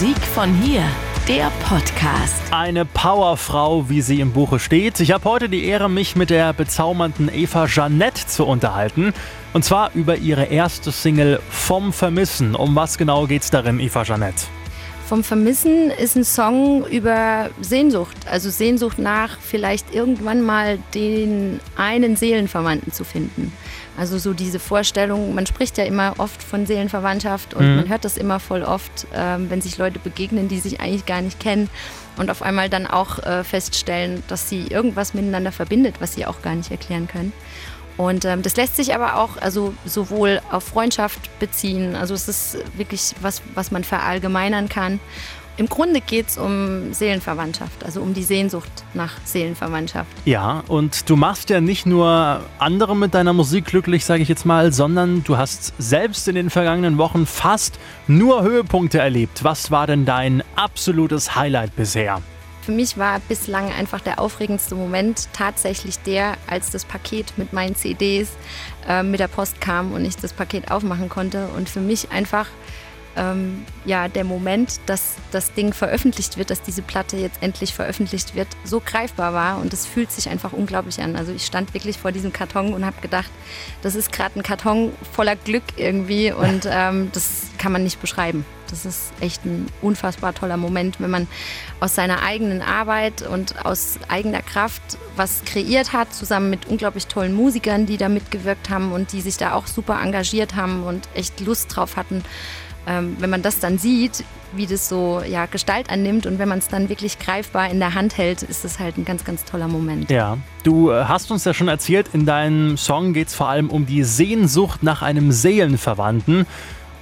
Musik von hier, der Podcast. Eine Powerfrau, wie sie im Buche steht. Ich habe heute die Ehre, mich mit der bezaubernden Eva Jeanette zu unterhalten. Und zwar über ihre erste Single Vom Vermissen. Um was genau geht's darin, Eva Jeanette? Vom Vermissen ist ein Song über Sehnsucht. Also Sehnsucht nach vielleicht irgendwann mal den einen Seelenverwandten zu finden. Also so diese Vorstellung, man spricht ja immer oft von Seelenverwandtschaft und mhm. man hört das immer voll oft, ähm, wenn sich Leute begegnen, die sich eigentlich gar nicht kennen und auf einmal dann auch äh, feststellen, dass sie irgendwas miteinander verbindet, was sie auch gar nicht erklären können. Und ähm, das lässt sich aber auch also sowohl auf Freundschaft beziehen, also es ist wirklich was, was man verallgemeinern kann. Im Grunde geht es um Seelenverwandtschaft, also um die Sehnsucht nach Seelenverwandtschaft. Ja, und du machst ja nicht nur andere mit deiner Musik glücklich, sage ich jetzt mal, sondern du hast selbst in den vergangenen Wochen fast nur Höhepunkte erlebt. Was war denn dein absolutes Highlight bisher? Für mich war bislang einfach der aufregendste Moment tatsächlich der, als das Paket mit meinen CDs äh, mit der Post kam und ich das Paket aufmachen konnte. Und für mich einfach ähm, ja, der Moment, dass das Ding veröffentlicht wird, dass diese Platte jetzt endlich veröffentlicht wird, so greifbar war und es fühlt sich einfach unglaublich an. Also ich stand wirklich vor diesem Karton und habe gedacht, das ist gerade ein Karton voller Glück irgendwie und ähm, das kann man nicht beschreiben. Das ist echt ein unfassbar toller Moment, wenn man aus seiner eigenen Arbeit und aus eigener Kraft was kreiert hat, zusammen mit unglaublich tollen Musikern, die da mitgewirkt haben und die sich da auch super engagiert haben und echt Lust drauf hatten ähm, wenn man das dann sieht, wie das so ja, Gestalt annimmt und wenn man es dann wirklich greifbar in der Hand hält, ist das halt ein ganz, ganz toller Moment. Ja, du äh, hast uns ja schon erzählt, in deinem Song geht es vor allem um die Sehnsucht nach einem Seelenverwandten.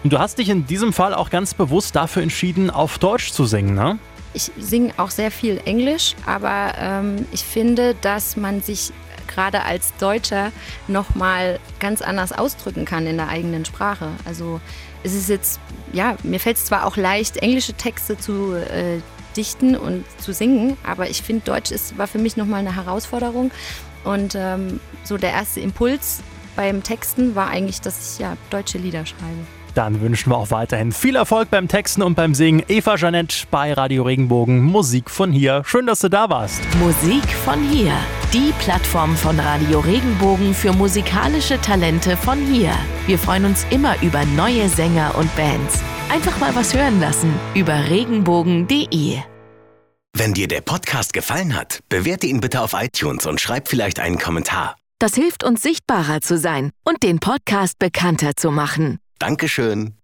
Und du hast dich in diesem Fall auch ganz bewusst dafür entschieden, auf Deutsch zu singen, ne? Ich singe auch sehr viel Englisch, aber ähm, ich finde, dass man sich gerade als Deutscher noch mal ganz anders ausdrücken kann in der eigenen Sprache. Also es ist jetzt, ja, mir fällt es zwar auch leicht, englische Texte zu äh, dichten und zu singen, aber ich finde, Deutsch ist, war für mich noch mal eine Herausforderung. Und ähm, so der erste Impuls beim Texten war eigentlich, dass ich ja deutsche Lieder schreibe. Dann wünschen wir auch weiterhin viel Erfolg beim Texten und beim Singen. Eva Janett bei Radio Regenbogen. Musik von hier. Schön, dass du da warst. Musik von hier. Die Plattform von Radio Regenbogen für musikalische Talente von hier. Wir freuen uns immer über neue Sänger und Bands. Einfach mal was hören lassen über regenbogen.de. Wenn dir der Podcast gefallen hat, bewerte ihn bitte auf iTunes und schreib vielleicht einen Kommentar. Das hilft uns sichtbarer zu sein und den Podcast bekannter zu machen. Dankeschön.